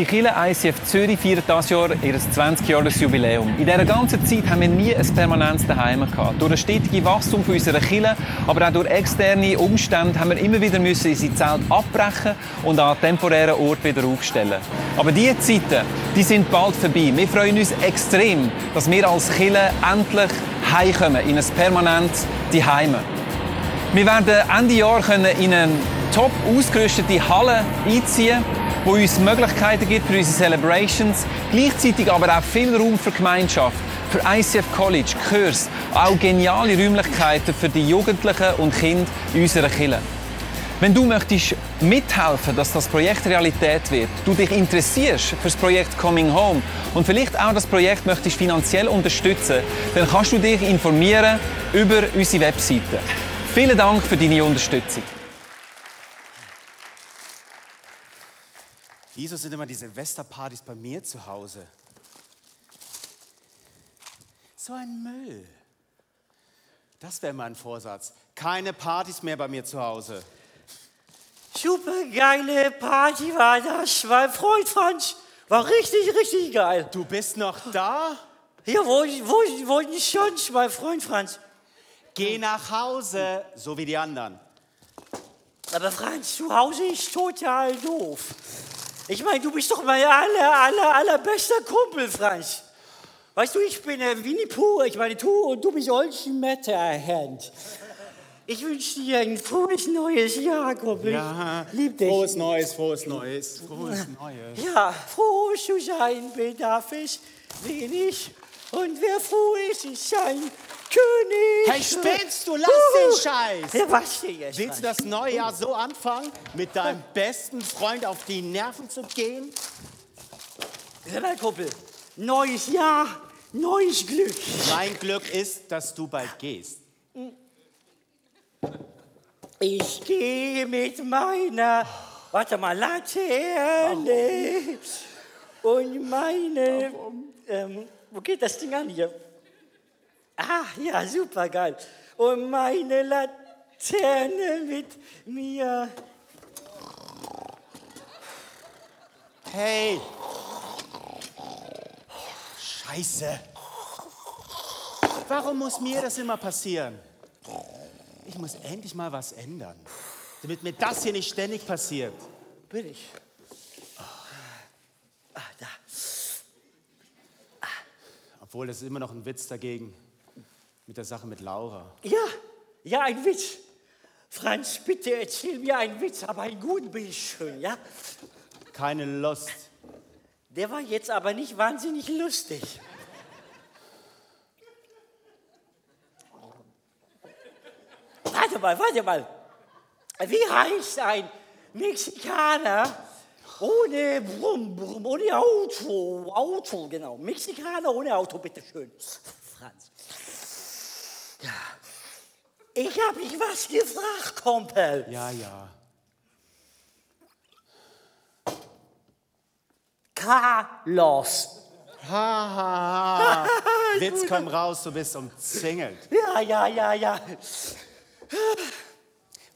Unsere Kirche ICF Zürich feiert dieses Jahr ihr 20-Jahres-Jubiläum. In dieser ganzen Zeit haben wir nie ein permanentes Daheim gehabt. Durch das stetige Wachstum unserer Kirche, aber auch durch externe Umstände haben wir immer wieder müssen unsere Zelt abbrechen und an temporären Ort wieder aufstellen. Aber diese Zeiten, die sind bald vorbei. Wir freuen uns extrem, dass wir als Kirche endlich heimkommen in ein permanentes Daheim. Wir werden Ende Jahr in eine top ausgerüstete Halle einziehen wo uns Möglichkeiten gibt für unsere Celebrations, gleichzeitig aber auch viel Raum für Gemeinschaft, für ICF College, Kurs, auch geniale Räumlichkeiten für die Jugendlichen und Kinder in unserer Kirche. Wenn du möchtest mithelfen, dass das Projekt Realität wird, du dich interessierst für das Projekt Coming Home und vielleicht auch das Projekt möchtest finanziell unterstützen, dann kannst du dich informieren über unsere Webseite. Vielen Dank für deine Unterstützung. Wieso sind immer diese Silvesterpartys bei mir zu Hause? So ein Müll. Das wäre mein Vorsatz. Keine Partys mehr bei mir zu Hause. Super geile Party war das, mein Freund Franz. War richtig, richtig geil. Du bist noch da? Ja, wo, wo, wo nicht sonst, mein Freund Franz? Geh nach Hause, so wie die anderen. Aber Franz, zu Hause ist total doof. Ich meine, du bist doch mein aller, aller, allerbester Kumpel, Franz. Weißt du, ich bin äh, Winnie Pooh, ich meine, du und du bist Olchen Matterhand. Ich wünsche dir ein frohes neues Jahr, Kumpel. Ja, lieb dich. Frohes Neues, frohes Neues, frohes Neues. Ja, froh zu sein bedarf es wenig. Und wer froh ist, ist sein König. Hey, spinnst du? Lass uh, den Scheiß. Ja, was denn jetzt? Willst du das neue Jahr so anfangen, mit deinem besten Freund auf die Nerven zu gehen? Ja, mein Kumpel, neues Jahr, neues Glück. Mein Glück ist, dass du bald gehst. Ich gehe mit meiner, warte mal, Laterne und meine, ähm, wo geht das Ding an hier? Ah, ja, super geil. Und meine Laterne mit mir. Hey! Scheiße! Warum muss mir das immer passieren? Ich muss endlich mal was ändern, damit mir das hier nicht ständig passiert. Bin ich. Ah, da. Obwohl, das ist immer noch ein Witz dagegen mit der Sache mit Laura. Ja, ja, ein Witz. Franz, bitte erzähl mir einen Witz, aber einen guten ich schön, ja? Keine Lust. Der war jetzt aber nicht wahnsinnig lustig. Warte mal, warte mal. Wie heißt ein Mexikaner ohne Brumm, Brumm, ohne Auto? Auto, genau. Mexikaner ohne Auto, bitteschön. Franz. Ja. Ich habe dich was gefragt, Kumpel. Ja, ja. Carlos. Ha, ha, ha. Witz, komm raus, du bist umzingelt. Ja, ja, ja, ja.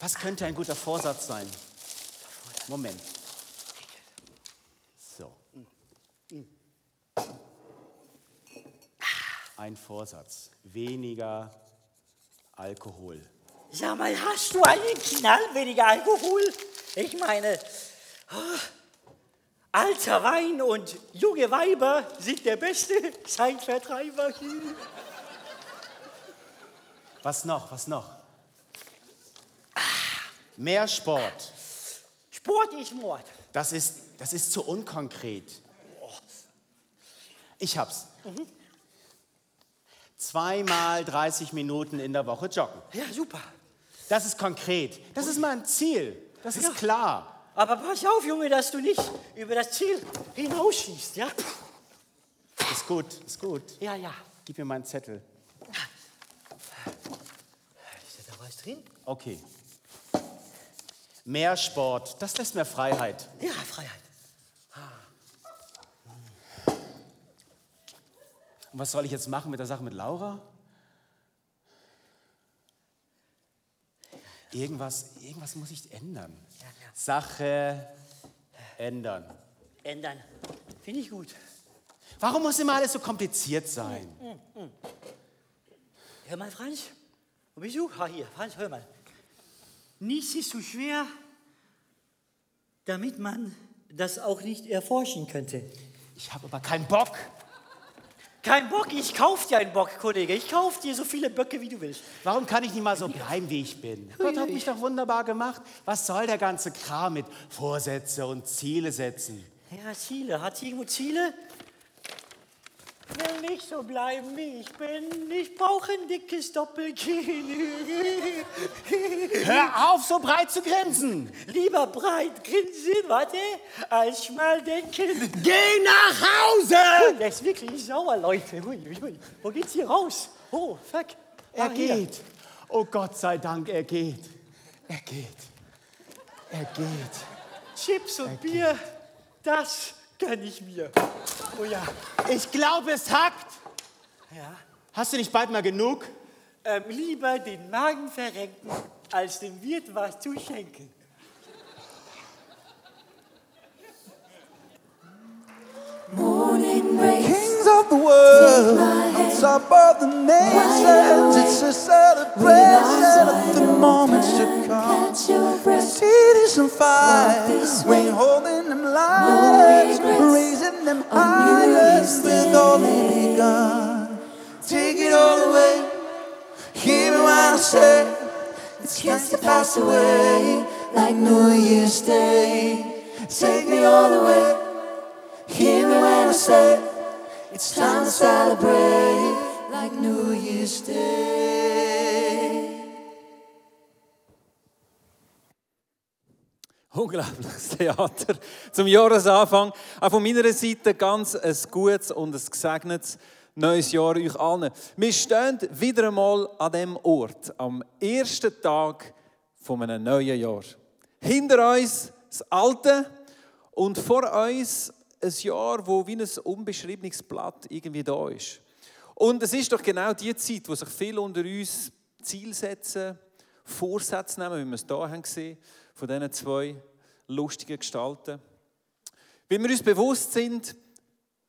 Was könnte ein guter Vorsatz sein? Moment. So. Ein Vorsatz. Weniger Alkohol. Sag mal, hast du einen Knall weniger Alkohol? Ich meine, oh, alter Wein und junge Weiber sind der beste Zeitvertreiber. Was noch? Was noch? Mehr Sport. Sport ist Mord. Das ist, das ist zu unkonkret. Ich hab's. Mhm zweimal 30 Minuten in der Woche joggen. Ja, super. Das ist konkret. Das ist mein Ziel. Das ist ja. klar. Aber pass auf, Junge, dass du nicht über das Ziel hinausschießt, ja? Ist gut, ist gut. Ja, ja. Gib mir meinen Zettel. Ist da was drin? Okay. Mehr Sport, das lässt mir Freiheit. Ja, Freiheit. Und was soll ich jetzt machen mit der Sache mit Laura? Irgendwas, irgendwas muss ich ändern. Sache ändern. ändern. Finde ich gut. Warum muss immer alles so kompliziert sein? Hör mal, Franz. Wo bist du? Ah, hier. Franz, hör mal. Nichts ist so schwer, damit man das auch nicht erforschen könnte. Ich habe aber keinen Bock. Kein Bock, ich kauf dir einen Bock, Kollege. Ich kauf dir so viele Böcke, wie du willst. Warum kann ich nicht mal so bleiben, wie ich bin? Gott hat mich doch wunderbar gemacht. Was soll der ganze Kram mit Vorsätze und Ziele setzen? Ja, Ziele. Hat sie irgendwo Ziele? Will nicht so bleiben, wie ich bin. Ich brauche ein dickes Doppelkinn. Hör auf, so breit zu grinsen! Lieber breit grinsen, warte, als schmal denken. Geh nach Hause! Der ist wirklich sauer, Leute. Hui, hui. Wo geht's hier raus? Oh, fuck. Er hier. geht. Oh Gott sei Dank, er geht. Er geht. Er geht. Chips und Bier, das gönn ich mir. Oh ja. Ich glaube, es hackt. Ja. Hast du nicht bald mal genug? Ähm, lieber den Magen verrenken, als dem Wirt was zu schenken. Kings of the world, my on hand. top of the nations, it's a celebration of the moments to come. Breath. Cities on fire, we're holding them lights, raising them on New higher Year's with all Day. begun. Take it all away, hear me when I say, it's just to pass away like New Year's Day. Take me all the way. Hear me when I say it's time to celebrate like New Year's Day. Unglaubliches Theater zum Jahresanfang. Auch von meiner Seite ganz ein gutes und ein gesegnetes neues Jahr euch allen. Wir stehen wieder einmal an dem Ort, am ersten Tag von einem neuen Jahr. Hinter uns das Alte und vor uns ein Jahr, wo wie ein unbeschriebenes Blatt irgendwie da ist. Und es ist doch genau die Zeit, wo sich viele unter uns Ziel setzen, Vorsätze nehmen, wie wir es hier haben gesehen, von diesen zwei lustigen Gestalten. Weil wir uns bewusst sind,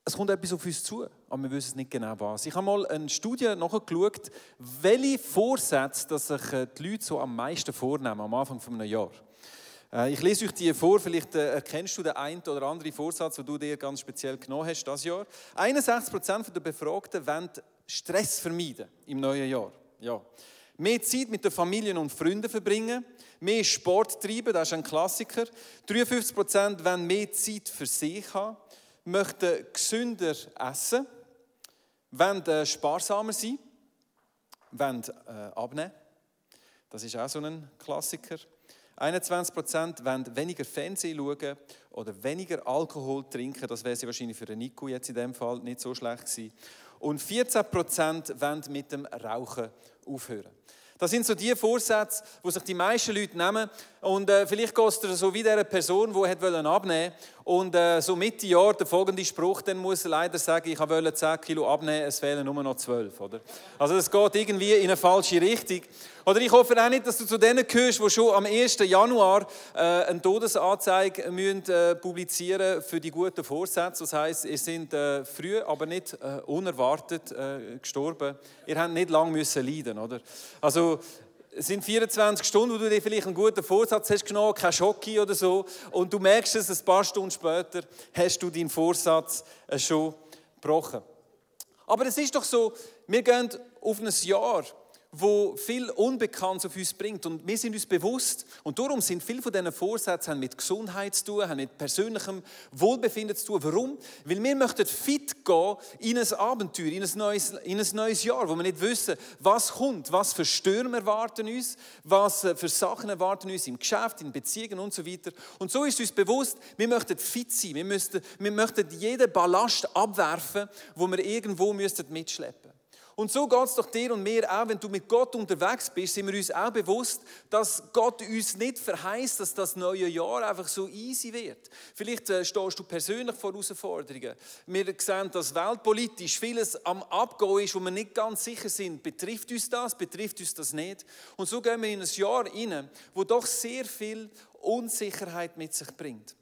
es kommt etwas auf uns zu, aber wir wissen nicht genau was. Ich habe mal eine Studie nachgeschaut, welche Vorsätze dass sich äh, die Leute so am meisten vornehmen am Anfang eines Jahres. Äh, Ich lese euch die vor, vielleicht äh, erkennst du den einen oder anderen Vorsatz, den du dir ganz speziell genommen hast das Jahr. 61% der Befragten wollen Stress vermeiden im neuen Jahr. Ja. Mehr Zeit mit den Familien und Freunden verbringen, mehr Sport treiben, das ist ein Klassiker. 53% wollen mehr Zeit für sich haben, möchten gesünder essen, wollen äh, sparsamer sein, wollen abnehmen. Das ist auch so ein Klassiker. 21% wollen weniger Fernsehen schauen oder weniger Alkohol trinken. Das wäre wahrscheinlich für Nico jetzt in dem Fall nicht so schlecht gewesen. Und 14% wollen mit dem Rauchen aufhören. Das sind so die Vorsätze, die sich die meisten Leute nehmen. Und äh, vielleicht geht es so wie dieser Person, die abnehmen und äh, so Mitte Jahr der folgende Spruch, dann muss er leider sagen, ich wollte 10 Kilo abnehmen, es fehlen nur noch 12. Oder? Also es geht irgendwie in eine falsche Richtung. Oder ich hoffe auch nicht, dass du zu denen gehörst, die schon am 1. Januar äh, eine Todesanzeige müssen, äh, publizieren für die guten Vorsätze. Das heisst, ihr seid äh, früh, aber nicht äh, unerwartet äh, gestorben. Ihr habt nicht lange müssen leiden, oder? Also es sind 24 Stunden, wo du dir vielleicht einen guten Vorsatz hast genommen, kein Schocki oder so, und du merkst es, ein paar Stunden später hast du deinen Vorsatz äh, schon gebrochen. Aber es ist doch so, wir gehen auf ein Jahr, wo viel Unbekanntes auf uns bringt. Und wir sind uns bewusst, und darum sind viele von diesen Vorsätzen mit Gesundheit zu tun, haben mit persönlichem Wohlbefinden zu tun. Warum? Weil wir möchten fit gehen in ein Abenteuer, in ein neues, in ein neues Jahr, wo wir nicht wissen, was kommt, was für Stürme erwarten uns, was für Sachen erwarten uns im Geschäft, in Beziehungen und so weiter. Und so ist uns bewusst, wir möchten fit sein, wir, müssten, wir möchten jeden Ballast abwerfen, wo wir irgendwo mitschleppen und so geht es doch dir und mir auch, wenn du mit Gott unterwegs bist, sind wir uns auch bewusst, dass Gott uns nicht verheißt, dass das neue Jahr einfach so easy wird. Vielleicht äh, stehst du persönlich vor Herausforderungen. Wir sehen, dass weltpolitisch vieles am Abgehen ist, wo wir nicht ganz sicher sind, betrifft uns das, betrifft uns das nicht. Und so gehen wir in ein Jahr rein, wo doch sehr viel Unsicherheit mit sich bringt.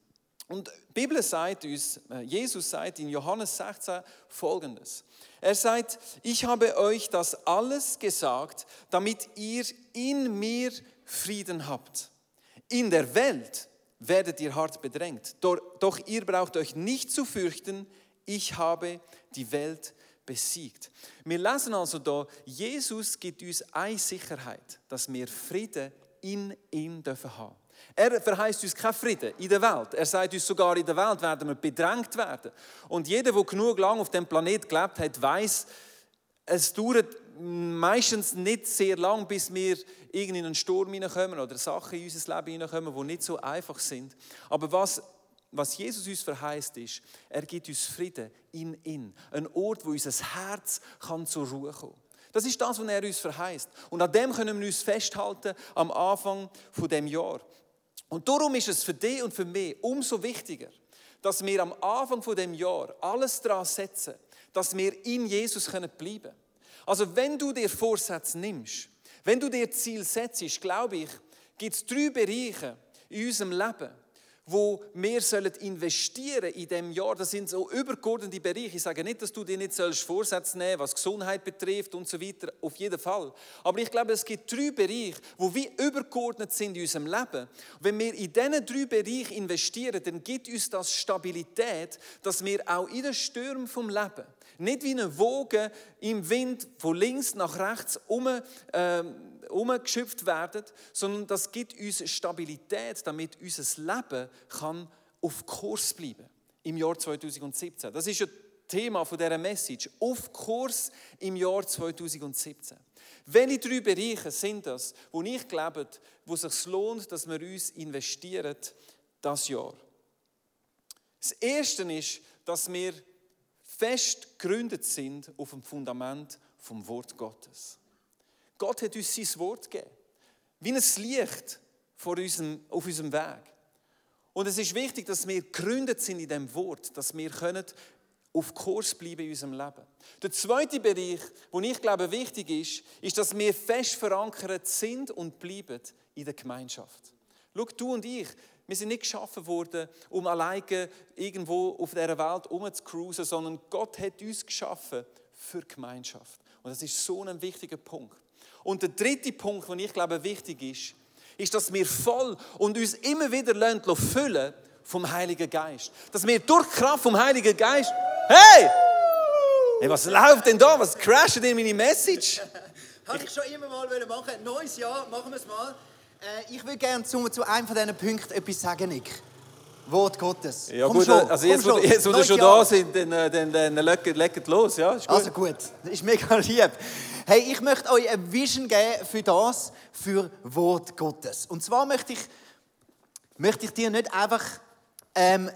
Und die Bibel sagt uns, äh, Jesus sagt in Johannes 16 folgendes. Er sagt, ich habe euch das alles gesagt, damit ihr in mir Frieden habt. In der Welt werdet ihr hart bedrängt, doch, ihr braucht euch nicht zu fürchten, ich habe die Welt besiegt. Wir lesen also da, Jesus gibt uns eine Sicherheit, dass wir Frieden in ihm dürfen haben. Er verheißt uns keinen Frieden in der Welt. Er sagt uns sogar, in der Welt werden wir bedrängt werden. Und jeder, der genug lang auf dem Planet gelebt hat, weiß, es dauert meistens nicht sehr lang, bis wir in einen Sturm hineinkommen oder Sachen in unser Leben hineinkommen, die nicht so einfach sind. Aber was, was Jesus uns verheißt, ist, er gibt uns Frieden in ihn. Ein Ort, wo unser Herz kann zur Ruhe kommen Das ist das, was er uns verheißt. Und an dem können wir uns festhalten am Anfang von dem Jahr. Und darum ist es für dich und für mich umso wichtiger, dass wir am Anfang von dem Jahr alles daran setzen, dass wir in Jesus bleiben können. Also wenn du dir Vorsätze nimmst, wenn du dir Ziel setzt, glaube ich, gibt es drei Bereiche in unserem Leben, wo wir sollen investieren in dem Jahr. Das sind so übergeordnete Bereiche. Ich sage nicht, dass du dir nicht sollst Vorsätze nehmen, was Gesundheit betrifft und so weiter. Auf jeden Fall. Aber ich glaube, es gibt drei Bereiche, wo wir übergeordnet sind in unserem Leben. Wenn wir in diesen drei Bereiche investieren, dann gibt uns das Stabilität, dass wir auch in den Stürmen vom Leben nicht wie eine Woge im Wind von links nach rechts um, äh, umgeschöpft werden, sondern das gibt uns Stabilität, damit unser Leben kann auf Kurs bleiben im Jahr 2017. Das ist ja Thema von dieser Message. Auf Kurs im Jahr 2017. Welche drei Bereiche sind das, wo ich glaube, wo es sich lohnt, dass wir uns investieren das Jahr? Das erste ist, dass wir fest gegründet sind auf dem Fundament vom Wort Gottes. Gott hat uns sein Wort gegeben. Wie ein Licht vor unserem, auf unserem Weg. Und es ist wichtig, dass wir gegründet sind in dem Wort, dass wir können auf Kurs bleiben in unserem Leben. Der zweite Bereich, wo ich glaube wichtig ist, ist, dass wir fest verankert sind und bleiben in der Gemeinschaft. Schau, du und ich, wir sind nicht geschaffen worden, um alleine irgendwo auf dieser Welt rumzucruisen, sondern Gott hat uns geschaffen für Gemeinschaft. Und das ist so ein wichtiger Punkt. Und der dritte Punkt, den ich glaube wichtig ist, ist, dass wir voll und uns immer wieder füllen vom Heiligen Geist. Dass wir durch Kraft vom Heiligen Geist, hey! hey was läuft denn da? Was crasht in meine Message? Habe ich schon immer mal machen Neues Jahr, machen wir es mal. Äh, ich würde gerne zu, zu einem von diesen Punkten etwas sagen, Nick. Wort Gottes. Ja komm gut, schon, also jetzt, wo, jetzt, wo wir schon da sind, dann, äh, dann, dann, dann legt, legt los, ja? Ist gut. Also gut, das ist mega lieb. Hey, ich möchte euch ein Vision geben für das, für Wort Gottes. Und zwar möchte ich, möchte ich dir nicht einfach ähm,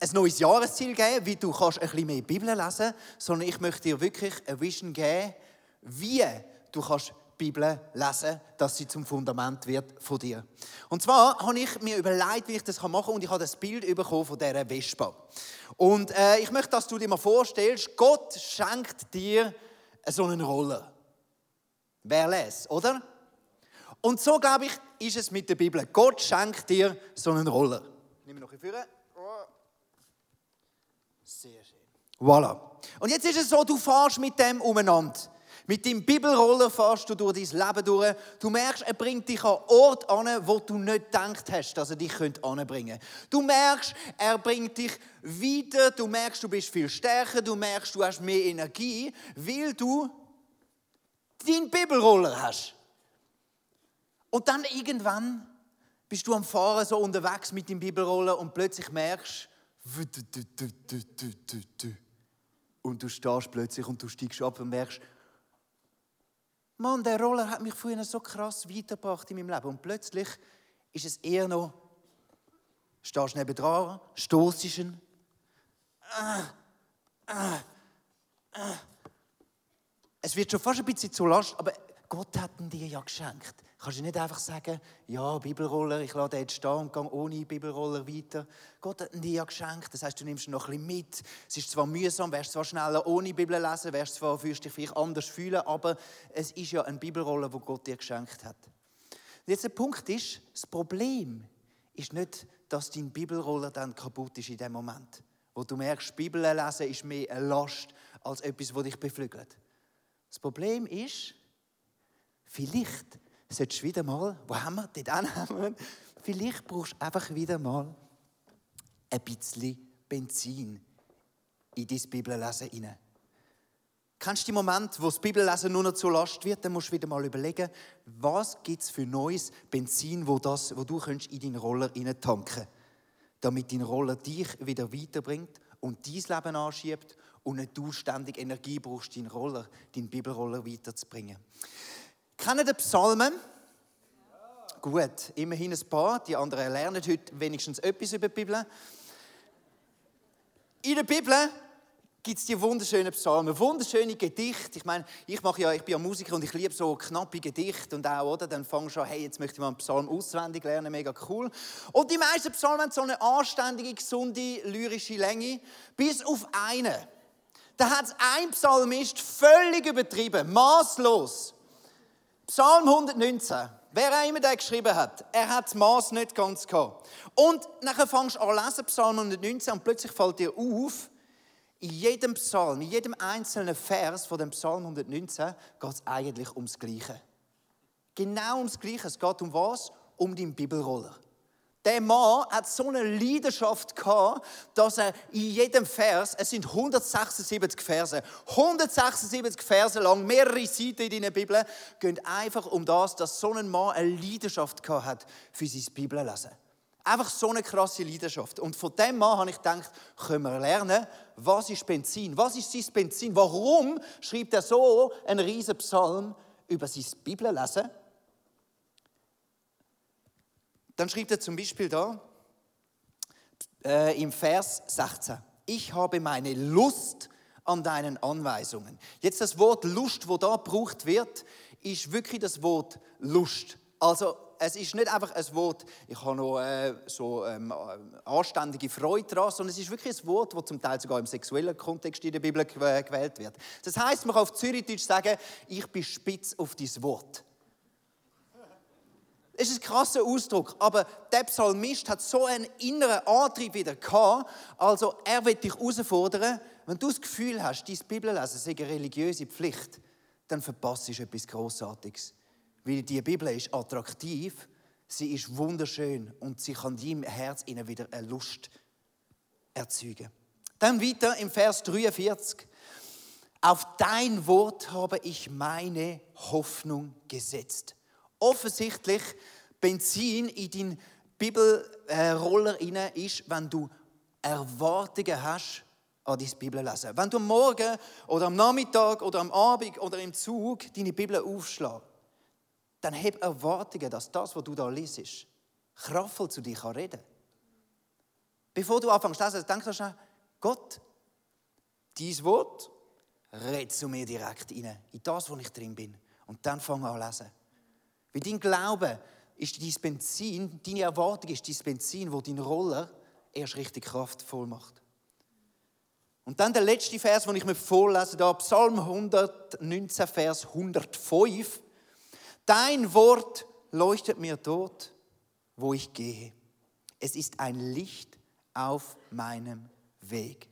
ein neues Jahresziel geben, wie du kannst ein bisschen mehr Bibel lesen, sondern ich möchte dir wirklich ein Vision geben, wie du kannst Bibel lesen, dass sie zum Fundament wird von dir. Und zwar habe ich mir überlegt, wie ich das machen kann und ich habe das Bild bekommen von dieser Vespa. Und äh, ich möchte, dass du dir mal vorstellst, Gott schenkt dir so einen Roller. Wer lässt, oder? Und so, glaube ich, ist es mit der Bibel. Gott schenkt dir so einen Roller. Nimm noch ein Führer. Sehr schön. Voilà. Und jetzt ist es so, du fahrst mit dem umeinander. Mit dem Bibelroller fährst du durch dein Leben durch. Du merkst, er bringt dich an Ort an, wo du nicht gedacht hast, dass er dich anbringen könnte. Du merkst, er bringt dich weiter. Du merkst, du bist viel stärker. Du merkst, du hast mehr Energie, weil du deinen Bibelroller hast. Und dann irgendwann bist du am Fahren so unterwegs mit dem Bibelroller und plötzlich merkst, und du stehst plötzlich und du steigst ab und merkst, Mann, der Roller hat mich früher so krass weitergebracht in meinem Leben. Und plötzlich ist es eher noch, stehst neben dran, stoßest ihn. Ah, ah, ah. Es wird schon fast ein bisschen zu last, aber Gott hat ihn dir ja geschenkt. Kannst du nicht einfach sagen, ja, Bibelroller, ich lade jetzt stehen und gehe ohne Bibelroller weiter. Gott hat ihn dir ja geschenkt, das heißt, du nimmst ihn noch ein bisschen mit. Es ist zwar mühsam, wärst zwar schneller ohne Bibel lesen, wärst zwar, fühlst dich vielleicht anders fühlen, aber es ist ja ein Bibelroller, wo Gott dir geschenkt hat. Und jetzt der Punkt ist, das Problem ist nicht dass dein Bibelroller dann kaputt ist in dem Moment. Wo du merkst, Bibel lesen ist mehr eine Last als etwas, das dich beflügelt. Das Problem ist, vielleicht solltest du wieder mal, wo haben wir, dort haben vielleicht brauchst du einfach wieder mal ein bisschen Benzin in dein Bibellesen hinein. Kennst du die Moment, wo das Bibellesen nur noch zur Last wird? Dann musst du wieder mal überlegen, was gibt es für neues Benzin, wo, das, wo du in deinen Roller tanken damit dein Roller dich wieder weiterbringt und dein Leben anschiebt und nicht du ständig Energie brauchst, deinen Roller, deinen Bibelroller weiterzubringen. Kennen die Psalmen? Ja. Gut, immerhin ein paar. Die anderen lernen heute wenigstens etwas über die Bibel. In der Bibel gibt es die wunderschönen Psalmen, wunderschöne Gedichte. Ich meine, ich mache ja, ich bin ja Musiker und ich liebe so knappe Gedichte und auch, oder? Dann fangst du an, hey, jetzt möchte ich mal einen Psalm auswendig lernen, mega cool. Und die meisten Psalmen haben so eine anständige, gesunde, lyrische Länge, bis auf einen. Da hat ein Psalmist völlig übertrieben, maßlos. Psalm 119. Wer auch immer den geschrieben hat, er hat das Maß nicht ganz gehabt. Und nachher fangst du an lesen, Psalm 119, und plötzlich fällt dir auf, in jedem Psalm, in jedem einzelnen Vers von dem Psalm 119 geht es eigentlich ums Gleiche. Genau ums Gleiche. Es geht um was? Um den Bibelroller. Der Mann hat so eine Leidenschaft gehabt, dass er in jedem Vers, es sind 176 Verse, 176 Verse lang, mehrere Seiten in der Bibel, gehen einfach um das, dass so ein Mann eine Leidenschaft gehabt hat für sein Bibellesen. Einfach so eine krasse Leidenschaft. Und von dem Mann habe ich gedacht, können wir lernen, was ist Benzin? Was ist sein Benzin? Warum schreibt er so einen riesen Psalm über sein Bibellesen? Dann schreibt er zum Beispiel da äh, im Vers 16, ich habe meine Lust an deinen Anweisungen. Jetzt das Wort Lust, wo da gebraucht wird, ist wirklich das Wort Lust. Also es ist nicht einfach ein Wort, ich habe noch äh, so ähm, anständige Freude daran, sondern es ist wirklich ein Wort, das zum Teil sogar im sexuellen Kontext in der Bibel gewählt wird. Das heißt, man kann auf Zürichdeutsch sagen, ich bin spitz auf dein Wort. Das ist ein krasser Ausdruck, aber der Psalmist hat so einen inneren Antrieb wieder gehabt. Also er wird dich herausfordern, wenn du das Gefühl hast, dein Bibellesen sei eine religiöse Pflicht, dann verpasst du etwas Großartiges. Weil die Bibel ist attraktiv, sie ist wunderschön und sie kann deinem Herz wieder eine Lust erzeugen. Dann weiter im Vers 43. Auf dein Wort habe ich meine Hoffnung gesetzt. Offensichtlich Benzin in deinen Bibelroller äh, ist, wenn du Erwartungen hast an dein Bibellesen. Wenn du am Morgen oder am Nachmittag oder am Abend oder im Zug deine Bibel aufschlägst, dann hab Erwartungen, dass das, was du da liest, kraftvoll zu dir kann reden Bevor du anfängst zu lesen, denk doch schnell, Gott, dein Wort, red zu mir direkt rein, in das, wo ich drin bin. Und dann fang an zu lesen. Weil dein Glaube ist dein Benzin, deine Erwartung ist dein Benzin, wo dein Roller erst richtig kraftvoll macht. Und dann der letzte Vers, den ich mir vorlese, da Psalm 119, Vers 105. Dein Wort leuchtet mir dort, wo ich gehe. Es ist ein Licht auf meinem Weg.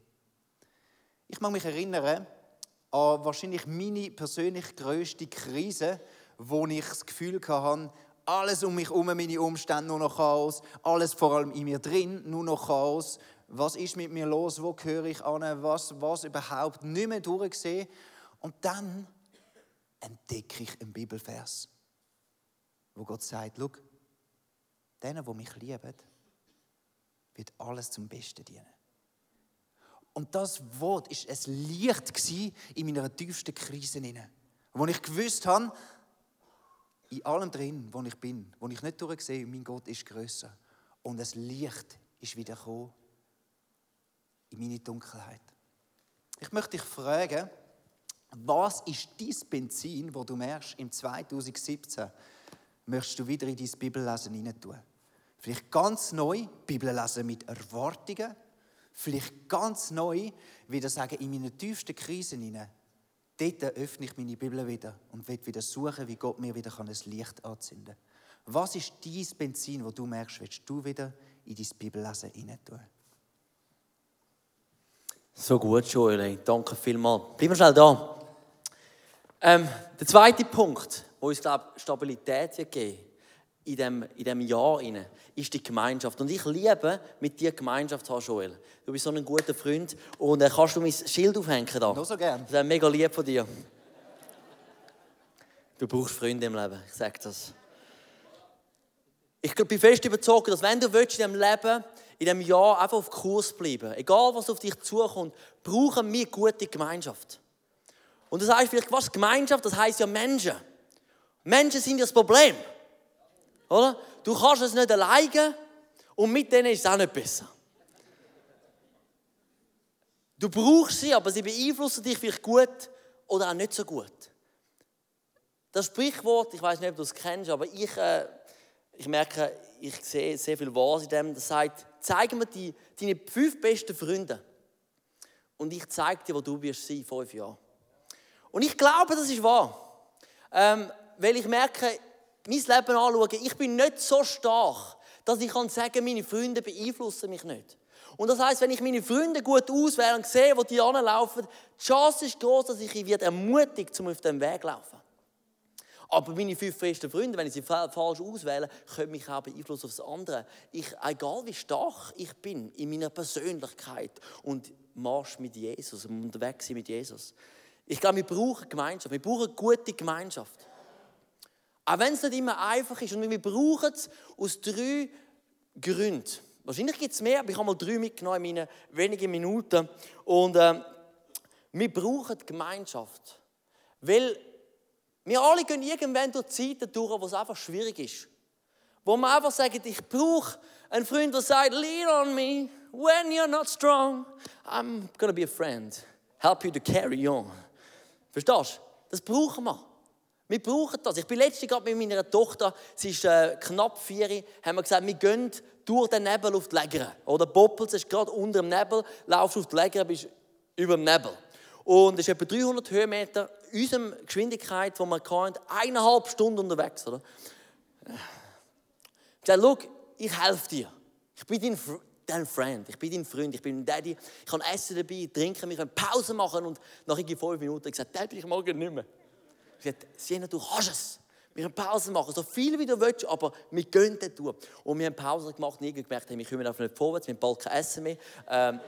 Ich mag mich erinnern an wahrscheinlich meine persönlich größte Krise, wo ich das Gefühl hatte, alles um mich herum, meine Umstände, nur noch Chaos, alles vor allem in mir drin, nur noch Chaos. Was ist mit mir los? Wo gehöre ich an? Was, was überhaupt? Nicht mehr durchgesehen. Und dann entdecke ich einen Bibelvers wo Gott sagt, schau, denen, die mich lieben, wird alles zum Besten dienen. Und das Wort ist es Licht in meiner tiefsten Krise wo ich gewusst habe, in allem drin, wo ich bin, wo ich nicht durchsehe, mein Gott ist größer. Und das Licht ist wieder gekommen in meine Dunkelheit. Ich möchte dich fragen, was ist dein Benzin, wo du merkst im 2017 möchtest du wieder in dein Bibellesen hinein tun. Vielleicht ganz neu Bibel lesen mit Erwartungen. Vielleicht ganz neu wieder sagen, in meinen tiefsten Krisen hinein, dort öffne ich meine Bibel wieder und will wieder suchen, wie Gott mir wieder ein Licht anzünden kann. Was ist dein Benzin, wo du merkst, willst du wieder in dein Bibellesen hinein tun. So gut, Joel. Danke vielmals. Bleib mal schnell da. Ähm, der zweite Punkt, wo uns glaub, Stabilität wird geben in dem, in dem Jahr rein, ist die Gemeinschaft. Und ich liebe, mit dir Gemeinschaft zu haben, Joel. Du bist so ein guter Freund. Und äh, kannst du mein Schild aufhängen da? Nur so gern. Das wäre mega lieb von dir. Du brauchst Freunde im Leben, ich sage das. Ich bin fest überzeugt, dass wenn du willst, in diesem Leben, in diesem Jahr einfach auf Kurs bleiben egal was auf dich zukommt, brauchen wir gute Gemeinschaft. Und das heißt vielleicht, was Gemeinschaft, das heißt ja Menschen. Menschen sind ja das Problem. Oder? Du kannst es nicht alleine und mit denen ist es auch nicht besser. Du brauchst sie, aber sie beeinflussen dich vielleicht gut oder auch nicht so gut. Das Sprichwort, ich weiß nicht, ob du es kennst, aber ich, äh, ich merke, ich sehe sehr viel Wahres in dem, das sagt, zeig mir die, deine fünf besten Freunde und ich zeige dir, wo du wirst sein in fünf Jahren. Und ich glaube, das ist wahr. Ähm, weil ich merke, mein Leben anschaue, ich bin nicht so stark, dass ich kann sagen, meine Freunde beeinflussen mich nicht. Und das heißt, wenn ich meine Freunde gut auswähle und sehe, wo die anlaufen, die Chance ist groß, dass ich wird ermutigt, um auf dem Weg zu laufen. Aber meine fünf besten Freunde, wenn ich sie fa- falsch auswähle, können mich auch beeinflussen auf das andere. Ich, egal wie stark ich bin in meiner Persönlichkeit und marsch mit Jesus, unterwegs sein mit Jesus. Ich glaube, wir brauchen Gemeinschaft. Wir brauchen gute Gemeinschaft. Auch wenn es nicht immer einfach ist. Und wir brauchen es aus drei Gründen. Wahrscheinlich gibt es mehr, aber ich habe mal drei mitgenommen in meinen wenigen Minuten. Und ähm, wir brauchen Gemeinschaft. Weil wir alle gehen irgendwann durch Zeiten durch, wo es einfach schwierig ist. Wo man einfach sagt, ich brauche einen Freund, der sagt, lean on me. When you're not strong, I'm gonna be a friend. Help you to carry on. Verstehst du? Das brauchen wir. Wir brauchen das. Ich bin letztens gerade mit meiner Tochter, sie ist äh, knapp vier, haben wir gesagt, wir gehen durch den Nebel auf die Lägere. Oder Poppels ist gerade unter dem Nebel, laufst auf die Lägere, bist über dem Nebel. Und es ist etwa 300 Höhenmeter, unserer Geschwindigkeit, die wir hatten, eineinhalb Stunden unterwegs. Oder? Ich habe gesagt, ich helfe dir. Ich bin dein, dein Friend, ich bin dein Freund, ich bin dein Daddy. Ich kann Essen dabei, trinken, wir können Pause machen. Und nach fünf Minuten habe ich gesagt, Daddy, ich mag nicht mehr. Gesagt, Sienna, du kannst es. Wir können Pause machen, so viel wie du willst, aber wir gehen dort durch. Und wir haben Pause gemacht und irgendwie gemerkt, hey, wir kommen einfach nicht vorwärts, wir haben bald kein Essen mehr. Ähm,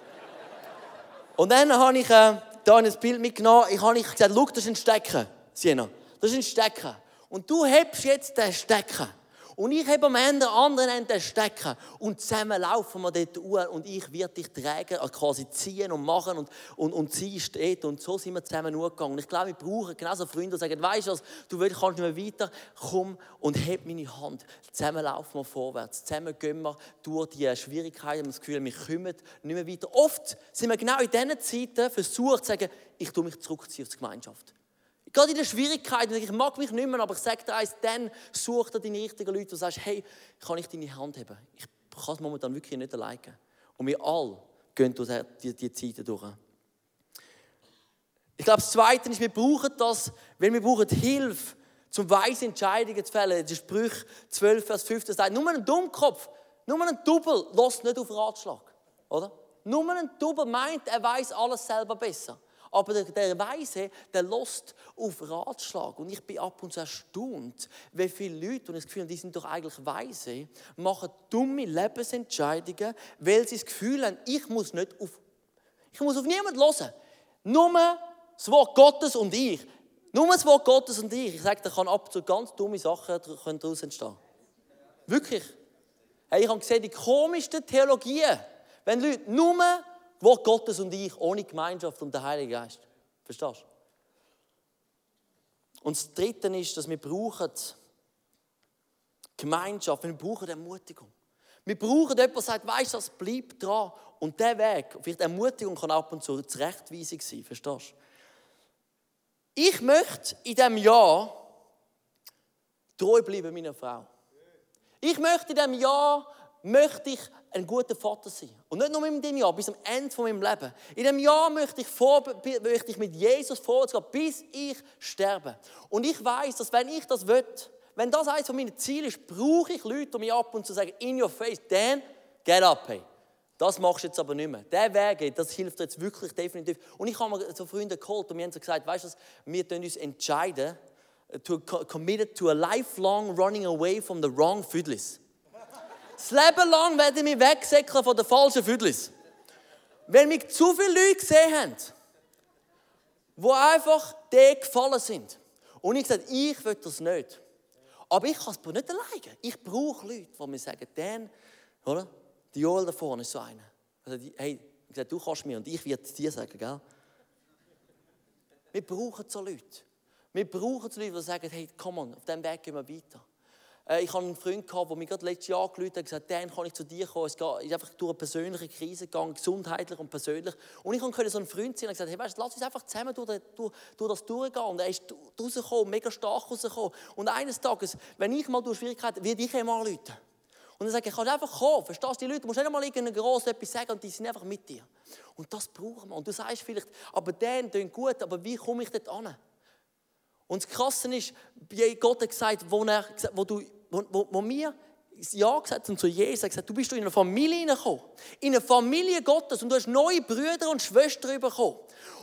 und dann habe ich äh, da ein Bild mitgenommen. Ich habe gesagt, schau, das ist ein Stecker, Sienna. Das ist ein Stecker. Und du hebst jetzt den Stecker. Und ich habe am Ende, anderen Ende den Stecker. Und zusammen laufen wir dort uhr und ich werde dich tragen, also quasi ziehen und machen und, und, und sie steht. Und so sind wir zusammen gegangen. Und ich glaube, wir brauchen genauso Freunde, die sagen, weißt du was, du willst, kannst nicht mehr weiter, komm und heb meine Hand. Zusammen laufen wir vorwärts. Zusammen gehen wir durch die Schwierigkeiten. Wir das Gefühl, wir kommen nicht mehr weiter. Oft sind wir genau in diesen Zeiten versucht zu sagen, ich tue mich zurückziehen auf die Gemeinschaft. Gerade in der Schwierigkeit, ich mag mich nicht mehr, aber ich sage dir eins, dann such dir deine richtigen Leute, die sagst, hey, kann ich deine Hand haben? Ich kann es momentan wirklich nicht alleine. Und wir alle gehen durch die, die Zeiten durch. Ich glaube, das Zweite ist, wir brauchen das, weil wir brauchen Hilfe, zum weise Entscheidungen zu fällen. Der Sprüch 12, Vers 15 sagt, nur ein Dummkopf, nur ein Double lässt nicht auf Ratschlag. Oder? Nur ein Double meint, er weiß alles selber besser. Aber der, Weise, der lässt auf Ratschlag. Und ich bin ab und zu erstaunt, wie viele Leute, und das Gefühl, haben, die sind doch eigentlich weise, machen dumme Lebensentscheidungen, weil sie das Gefühl haben, ich muss nicht auf, ich muss auf niemanden hören. Nur das Wort Gottes und ich. Nur das Wort Gottes und ich. Ich sage, da kann ab und zu ganz dumme Sachen daraus entstehen. Wirklich. Hey, ich habe gesehen, die komischsten Theologien, wenn Leute nur Wort Gottes und ich, ohne Gemeinschaft und der Heilige Geist. Verstehst du? Und das Dritte ist, dass wir brauchen Gemeinschaft, wir brauchen Ermutigung. Wir brauchen jemanden, der sagt, weißt du, das bleibt dran. Und der Weg, vielleicht Ermutigung kann ab und zu Zurechtweisung sein, verstehst du? Ich möchte in diesem Jahr treu bleiben meiner Frau. Ich möchte in diesem Jahr möchte ich ein guter Vater sein. Und nicht nur in diesem Jahr, bis am Ende von meinem Leben. In diesem Jahr möchte ich, vor, möchte ich mit Jesus vorwärts gehen, bis ich sterbe. Und ich weiß, dass wenn ich das will, wenn das eines von meinen Zielen ist, brauche ich Leute, die mir ab und zu sagen, in your face, Dan, Get up, hey. Das machst du jetzt aber nicht mehr. Der Weg, das hilft dir jetzt wirklich definitiv. Und ich habe mir so Freunde geholt und wir haben so gesagt, weißt du was, wir uns entscheiden, to committed to a lifelong running away from the wrong Füdlis. Das Leben lang werde ich mich wegsäckeln von den falschen Füdlis. Weil mich zu viele Leute gesehen haben, die einfach dir gefallen sind. Und ich gesagt, ich will das nicht. Aber ich kann es nicht alleine. Ich brauche Leute, die mir sagen, Dan, oder? Die Joel da vorne ist so einer. Also, hey, ich gesagt, du kannst mir und ich werde dir sagen, gell? Wir brauchen so Leute. Wir brauchen so Leute, die sagen, hey, komm on, auf diesem Weg gehen wir weiter. Äh, ich hatte einen Freund, der mir gerade letztes Jahr angerufen hat und gesagt Dan, kann ich zu dir kommen? Es ist einfach durch eine persönliche Krise gegangen, gesundheitlich und persönlich. Und ich konnte so ein Freund sein und gesagt, hey, weißt, lass uns einfach zusammen durch, durch, durch das durchgehen. Und er ist rausgekommen, mega stark rausgekommen. Und eines Tages, wenn ich mal durch Schwierigkeiten, werde ich ihm anrufen. Und dann sage ich, kannst einfach kommen, verstehst du? Die Leute, musst nicht einmal irgendein groß etwas sagen und die sind einfach mit dir. Und das brauchen wir. Und du sagst vielleicht, aber Dan klingt gut, aber wie komme ich dort an? Und das Krasse ist, Gott hat gesagt, wo, er, wo, du, wo, wo, wo wir Ja gesagt haben zu Jesus, gesagt, du bist in eine Familie hineingekommen. In eine Familie Gottes und du hast neue Brüder und Schwestern bekommen.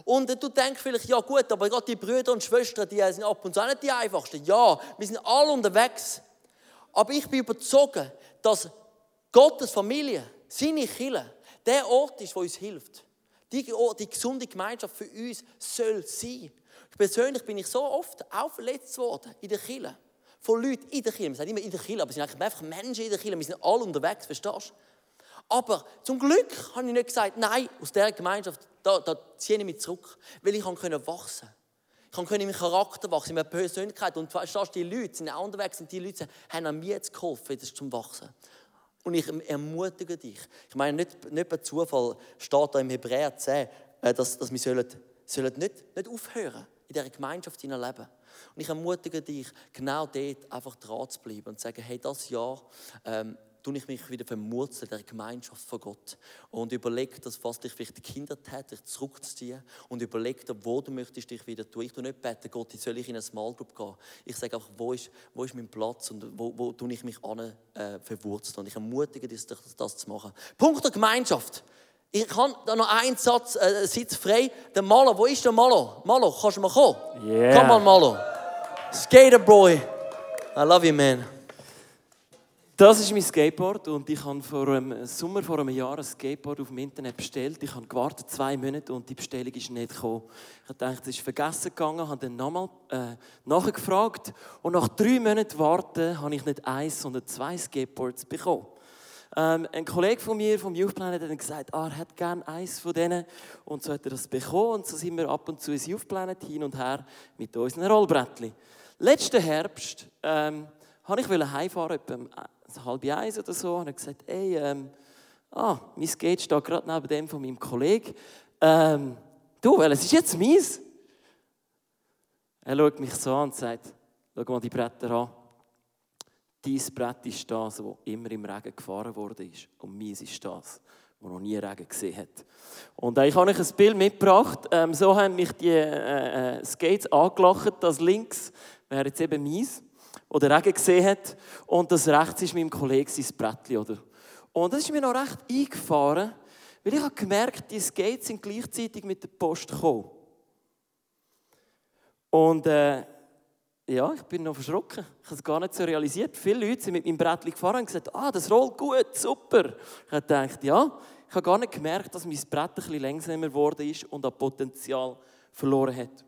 Und du denkst vielleicht, ja gut, aber gerade die Brüder und Schwestern, die sind ab und zu nicht die einfachsten. Ja, wir sind alle unterwegs. Aber ich bin überzeugt, dass Gottes Familie, seine Kirche, der Ort ist, wo uns hilft. Die, die gesunde Gemeinschaft für uns soll sein. Persönlich bin ich so oft auch verletzt worden in der Kirche. Von Leuten in der Kirche. Wir sagen immer in der Kirche, aber es sind einfach Menschen in der Kirche. Wir sind alle unterwegs, verstehst du? Aber zum Glück habe ich nicht gesagt, nein, aus dieser Gemeinschaft, da, da ziehe ich mich zurück. Weil ich konnte wachsen. Ich konnte in meinem Charakter wachsen, in meiner Persönlichkeit. Und verstehst du, die Leute sind auch unterwegs und die Leute haben an mir jetzt geholfen, das zum Wachsen. Und ich ermutige dich. Ich meine, nicht, nicht per Zufall steht da im Hebräer 10, äh, dass, dass wir sollen, sollen nicht, nicht aufhören in dieser Gemeinschaft leben. Und ich ermutige dich, genau dort einfach dran zu bleiben und zu sagen, hey, das Jahr ähm, tue ich mich wieder vermurzeln der Gemeinschaft von Gott und überlege das, was dich vielleicht gehindert hat, dich zurückzuziehen und überlege wo du möchtest dich wieder tun. Ich tue nicht beten, Gott, soll ich in eine Small Group gehen? Ich sage einfach, wo ist, wo ist mein Platz und wo, wo tue ich mich an äh, verwurzeln? Und ich ermutige dich, das, das zu machen. Punkt der Gemeinschaft. Ich habe da noch einen Satz, äh, Sitz frei. Der Malo, wo ist der Malo? Malo, kannst du mal kommen? Yeah. Komm mal, Malo. Skater Boy. I love you, man. Das ist mein Skateboard und ich habe vor einem Sommer vor einem Jahr ein Skateboard auf dem Internet bestellt. Ich habe gewartet zwei Monate und die Bestellung ist nicht gekommen. Ich dachte, es ist vergessen gegangen, habe dann nochmal äh, nachgefragt und nach drei Monaten Warten habe ich nicht eins, sondern zwei Skateboards bekommen. Ähm, ein Kollege von mir vom Youth Planet hat gesagt, ah, er hat gerne eins von denen. Und so hat er das bekommen. Und so sind wir ab und zu ins Youth Planet hin und her mit unseren Rollbrettchen. Letzten Herbst ähm, wollte ich heimfahren, etwa um halb eins oder so. Und er gesagt, ey, ähm, ah, mein Skate steht gerade neben dem von meinem Kollegen. Ähm, du, weil es ist jetzt meins. Er schaut mich so an und sagt, schau mal die Bretter an. Dein Brett ist das, das immer im Regen gefahren wurde. Und meins ist das, das noch nie Regen gesehen hat. Und äh, ich habe euch ein Bild mitgebracht. Ähm, so haben mich die äh, äh, Skates angelacht. Das links wäre jetzt eben meins, oder Regen gesehen hat. Und das rechts ist meinem Kollegen sein Brettchen, oder? Und das ist mir noch recht eingefahren, weil ich habe gemerkt, die Skates sind gleichzeitig mit der Post gekommen. Und äh, ja, ich bin noch verschrocken. Ich habe es gar nicht so realisiert. Viele Leute sind mit meinem Brettchen gefahren und gesagt, ah, das rollt gut, super. Ich habe gedacht, ja, ich habe gar nicht gemerkt, dass mein Brett ein bisschen langsamer geworden ist und an Potenzial verloren hat.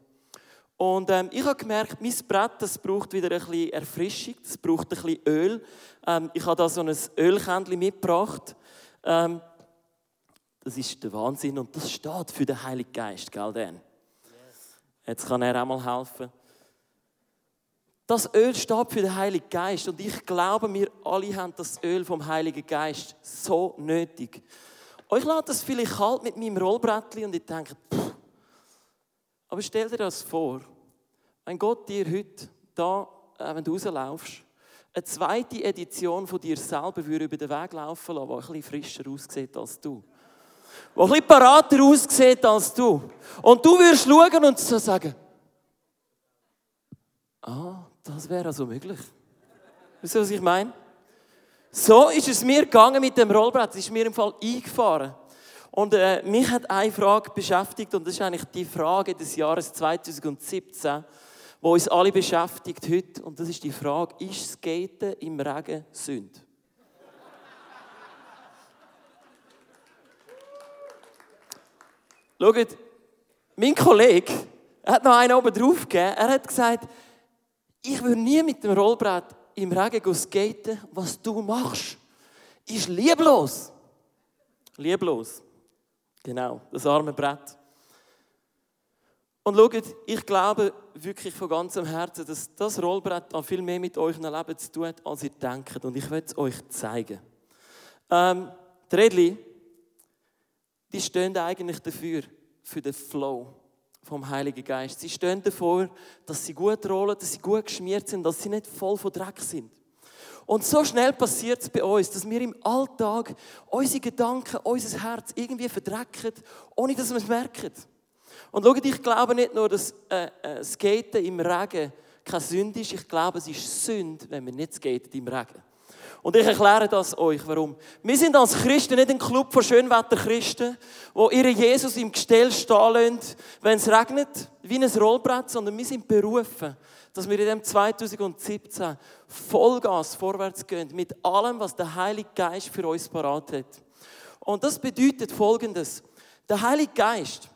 Und ähm, ich habe gemerkt, mein Brett das braucht wieder ein bisschen Erfrischung, es braucht ein bisschen Öl. Ähm, ich habe da so ein Ölkännchen mitgebracht. Ähm, das ist der Wahnsinn und das steht für den Heiligen Geist, gell, Dan? Jetzt kann er auch mal helfen. Das Öl steht für den Heiligen Geist und ich glaube, wir alle haben das Öl vom Heiligen Geist so nötig. Euch lässt das vielleicht kalt mit meinem Rollbrettchen und ich denke, pff. aber stell dir das vor, wenn Gott dir heute, da, äh, wenn du rauslaufst, eine zweite Edition von dir selber würde über den Weg laufen lassen, die ein bisschen frischer aussieht als du. Die ein bisschen parater aussieht als du. Und du würdest schauen und so sagen, ah, das wäre also möglich. Wisst ihr, was ich meine? So ist es mir gegangen mit dem Rollbrett. Es ist mir im Fall eingefahren. Und äh, mich hat eine Frage beschäftigt und das ist eigentlich die Frage des Jahres 2017, wo uns alle beschäftigt heute. Und das ist die Frage, ist Skaten im Regen Sünde? Schaut, mein Kollege hat noch einen oben drauf gegeben. Er hat gesagt, ich würde nie mit dem Rollbrett im Regen skaten. Was du machst, ist lieblos. Lieblos. Genau, das arme Brett. Und schaut, ich glaube wirklich von ganzem Herzen, dass das Rollbrett auch viel mehr mit eurem Leben zu tun hat, als ihr denkt. Und ich will es euch zeigen. Ähm, die Redli, die stehen eigentlich dafür, für den Flow vom Heiligen Geist. Sie stehen davor, dass sie gut rollen, dass sie gut geschmiert sind, dass sie nicht voll von Dreck sind. Und so schnell passiert es bei uns, dass wir im Alltag unsere Gedanken, unser Herz irgendwie verdrecken, ohne dass wir es merken. Und schaut, ich glaube nicht nur, dass äh, äh, Skaten im Regen keine Sünde ist, ich glaube, es ist Sünde, wenn wir nicht skaten im Regen. Und ich erkläre das euch, warum. Wir sind als Christen nicht ein Club von Schönwetterchristen, wo ihre Jesus im Gestell stehen lassen, wenn es regnet, wie ein Rollbrett, sondern wir sind berufen, dass wir in dem 2017 Vollgas vorwärts gehen, mit allem, was der Heilige Geist für uns parat hat. Und das bedeutet Folgendes. Der Heilige Geist,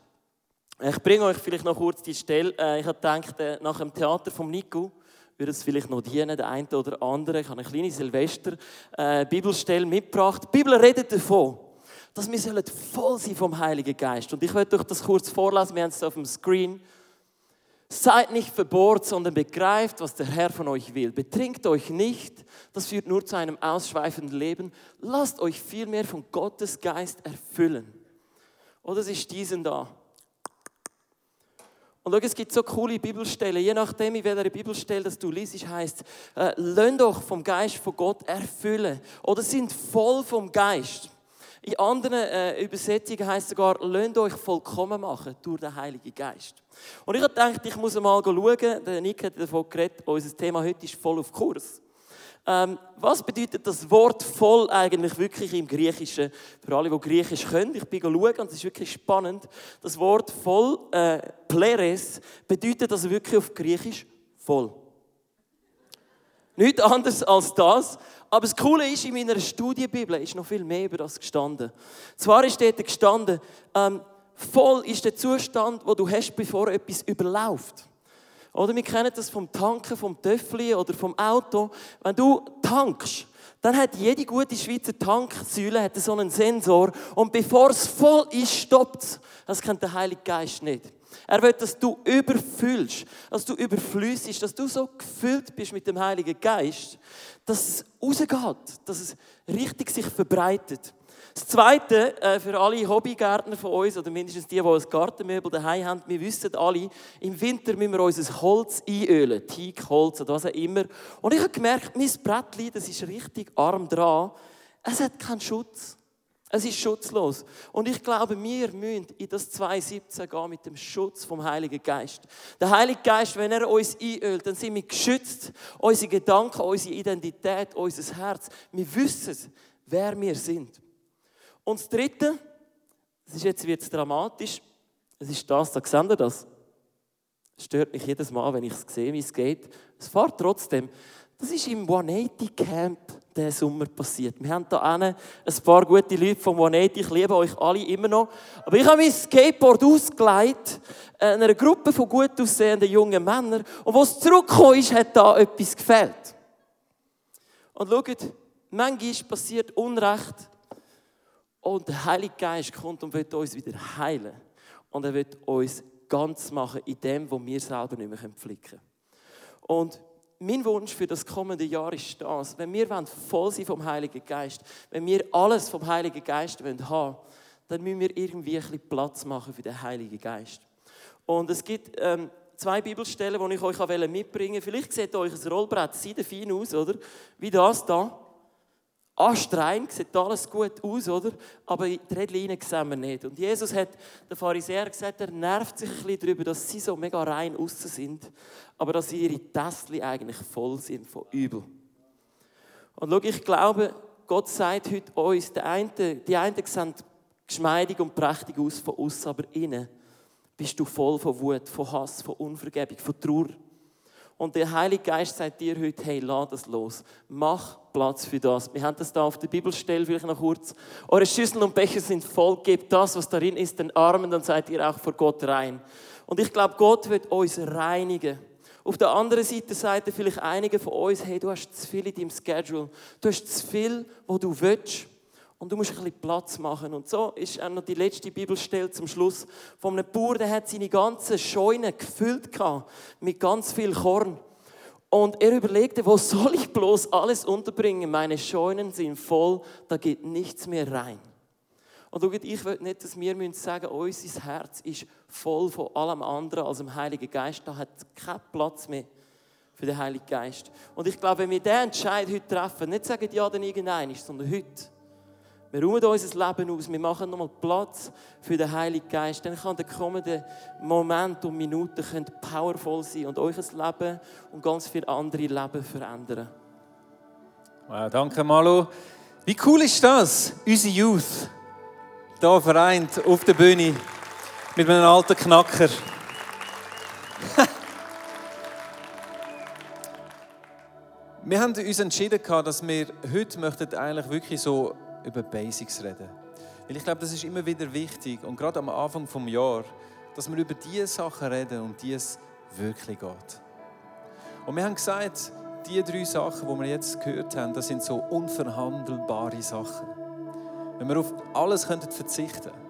ich bringe euch vielleicht noch kurz die Stelle. Äh, ich habe gedacht, äh, nach dem Theater von Nico würde es vielleicht noch dienen, der eine oder andere. Ich habe eine kleine Silvester-Bibelstelle äh, mitgebracht. Die Bibel redet davon, dass wir voll sein vom Heiligen Geist. Und ich werde euch das kurz vorlesen. Wir haben es auf dem Screen. Seid nicht verbohrt, sondern begreift, was der Herr von euch will. Betrinkt euch nicht, das führt nur zu einem ausschweifenden Leben. Lasst euch vielmehr von Gottes Geist erfüllen. Oder es ist diesen da. Und schau, es gibt so coole Bibelstellen. Je nachdem, in welcher Bibelstelle das du liest, heißt, äh, lasst doch vom Geist von Gott erfüllen. Oder sind voll vom Geist. In anderen äh, Übersetzungen heißt es sogar, lasst euch vollkommen machen durch den Heiligen Geist. Und ich habe gedacht, ich muss mal schauen, der Nick hat davon geredet, unser Thema heute ist voll auf Kurs. Ähm, was bedeutet das Wort voll eigentlich wirklich im Griechischen? Für alle, die Griechisch können, ich bin schauen und es ist wirklich spannend. Das Wort voll, äh, pleres, bedeutet also wirklich auf Griechisch voll. Nicht anders als das. Aber das Coole ist, in meiner Studienbibel ist noch viel mehr über das gestanden. Zwar ist dort gestanden, ähm, voll ist der Zustand, wo du hast, bevor etwas überläuft. Oder wir kennen das vom Tanken, vom Töffli oder vom Auto. Wenn du tankst, dann hat jede gute Schweizer Tanksäule hat so einen Sensor und bevor es voll ist, stoppt. Das kennt der Heilige Geist nicht. Er will, dass du überfüllst, dass du überflüssig, dass du so gefüllt bist mit dem Heiligen Geist, dass es rausgeht, dass es richtig sich verbreitet. Das Zweite, äh, für alle Hobbygärtner von uns, oder mindestens die, die ein Gartenmöbel daheim haben, wir wissen alle, im Winter müssen wir unser Holz einölen, Teakholz oder was auch immer. Und ich habe gemerkt, mein Brettchen, das ist richtig arm dran. Es hat keinen Schutz. Es ist schutzlos. Und ich glaube, wir müssen in das 2017 gehen mit dem Schutz vom Heiligen Geist. Der Heilige Geist, wenn er uns einölt, dann sind wir geschützt. Unsere Gedanken, unsere Identität, unser Herz. Wir wissen, wer wir sind. Und das Dritte, das ist jetzt wird dramatisch, es ist das, da seht ihr das. Es stört mich jedes Mal, wenn ich es sehe, wie es geht. Es fährt trotzdem. Das ist im 180 Camp diesen Sommer passiert. Wir haben hier ein paar gute Leute vom 180. Ich liebe euch alle immer noch. Aber ich habe mein Skateboard ausgelegt einer Gruppe von gut aussehenden jungen Männern. Und es zurückgekommen ist, hat da etwas gefehlt. Und schaut, manchmal passiert Unrecht und der Heilige Geist kommt und wird uns wieder heilen. Und er wird uns ganz machen in dem, was wir selber nicht mehr flicken können. Und mein Wunsch für das kommende Jahr ist das, wenn wir voll sein vom Heiligen Geist, wenn wir alles vom Heiligen Geist haben wollen, dann müssen wir irgendwie ein bisschen Platz machen für den Heiligen Geist. Und es gibt ähm, zwei Bibelstellen, die ich euch mitbringen will. Vielleicht sieht euch ein Rollbrett fein aus, oder? Wie das da anstrengend, sieht alles gut aus, oder? Aber die Redline sehen wir nicht. Und Jesus hat den Pharisäern gesagt, er nervt sich ein bisschen darüber, dass sie so mega rein außen sind, aber dass ihre Tässchen eigentlich voll sind von Übel. Und schau, ich glaube, Gott sagt heute uns, der eine, die einen sehen geschmeidig und prächtig aus von außen, aber innen bist du voll von Wut, von Hass, von Unvergebung, von Trauer. Und der Heilige Geist sagt dir heute, hey, lass das los. Mach Platz für das. Wir haben das da auf der Bibelstelle, vielleicht noch kurz. Eure Schüsseln und Becher sind voll, gebt das, was darin ist, den Armen, dann seid ihr auch vor Gott rein. Und ich glaube, Gott wird uns reinigen. Auf der anderen Seite sagt vielleicht einige von uns, hey, du hast zu viel in deinem Schedule. Du hast zu viel, wo du willst. Und du musst ein bisschen Platz machen. Und so ist auch noch die letzte Bibelstelle zum Schluss von einem Bauer, der hat seine ganze Scheune gefüllt mit ganz viel Korn. Und er überlegte, wo soll ich bloß alles unterbringen? Meine Scheunen sind voll, da geht nichts mehr rein. Und ich will nicht, dass wir sagen müssen, unser Herz ist voll von allem anderen als dem Heiligen Geist. Da hat keinen Platz mehr für den Heiligen Geist. Und ich glaube, wenn wir diesen Entscheid heute treffen, nicht sagen, ja, dann irgendein, sondern heute, wir räumen unser Leben aus, wir machen nochmal Platz für den Heiligen Geist, dann kann der kommende Moment und Minuten powerful sein und euer Leben und ganz viele andere Leben verändern. Wow, danke Malu. Wie cool ist das? Unsere Youth, hier vereint auf der Bühne mit einem alten Knacker. wir haben uns entschieden, dass wir heute eigentlich wirklich so über Basics reden. Weil ich glaube, das ist immer wieder wichtig und gerade am Anfang des Jahres, dass wir über diese Sachen reden, um die es wirklich geht. Und wir haben gesagt, die drei Sachen, die wir jetzt gehört haben, das sind so unverhandelbare Sachen. Wenn wir auf alles verzichten könnten,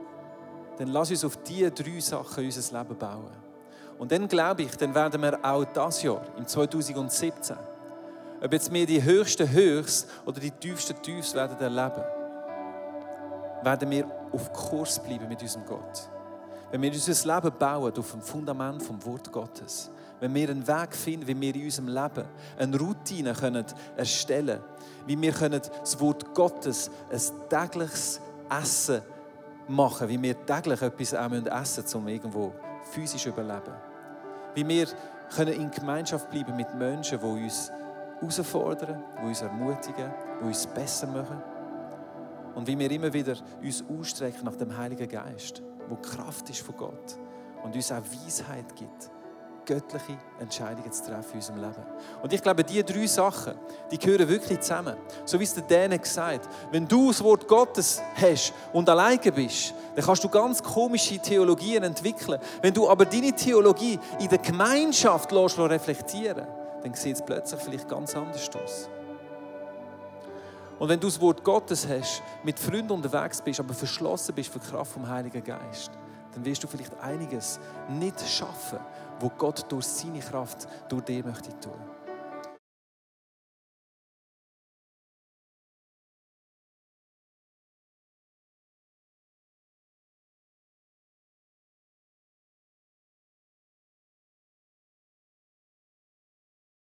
dann lass uns auf diese drei Sachen unser Leben bauen. Und dann glaube ich, dann werden wir auch das Jahr, im 2017, ob jetzt wir die höchsten Höchst oder die tiefsten Tiefs werden erleben, werden wir auf Kurs bleiben mit unserem Gott. Wenn wir unser Leben bauen auf dem Fundament vom Wort Gottes, wenn wir einen Weg finden, wie wir in unserem Leben eine Routine können erstellen können, wie wir können das Wort Gottes ein tägliches Essen machen, wie wir täglich etwas auch essen müssen, um irgendwo physisch zu überleben. Wie wir können in Gemeinschaft bleiben mit Menschen, die uns herausfordern, die uns ermutigen, die uns besser machen. Und wie wir immer wieder uns ausstrecken nach dem Heiligen Geist, wo Kraft ist von Gott und uns auch Weisheit gibt, göttliche Entscheidungen zu treffen in unserem Leben. Und ich glaube, diese drei Sachen, die gehören wirklich zusammen. So wie es der Däne gesagt. Wenn du das Wort Gottes hast und alleine bist, dann kannst du ganz komische Theologien entwickeln. Wenn du aber deine Theologie in der Gemeinschaft lässt, reflektieren dann sieht es plötzlich vielleicht ganz anders aus. Und wenn du das Wort Gottes hast, mit Freunden unterwegs bist, aber verschlossen bist für die Kraft vom Heiligen Geist, dann wirst du vielleicht einiges nicht schaffen, wo Gott durch seine Kraft durch dich möchte tun.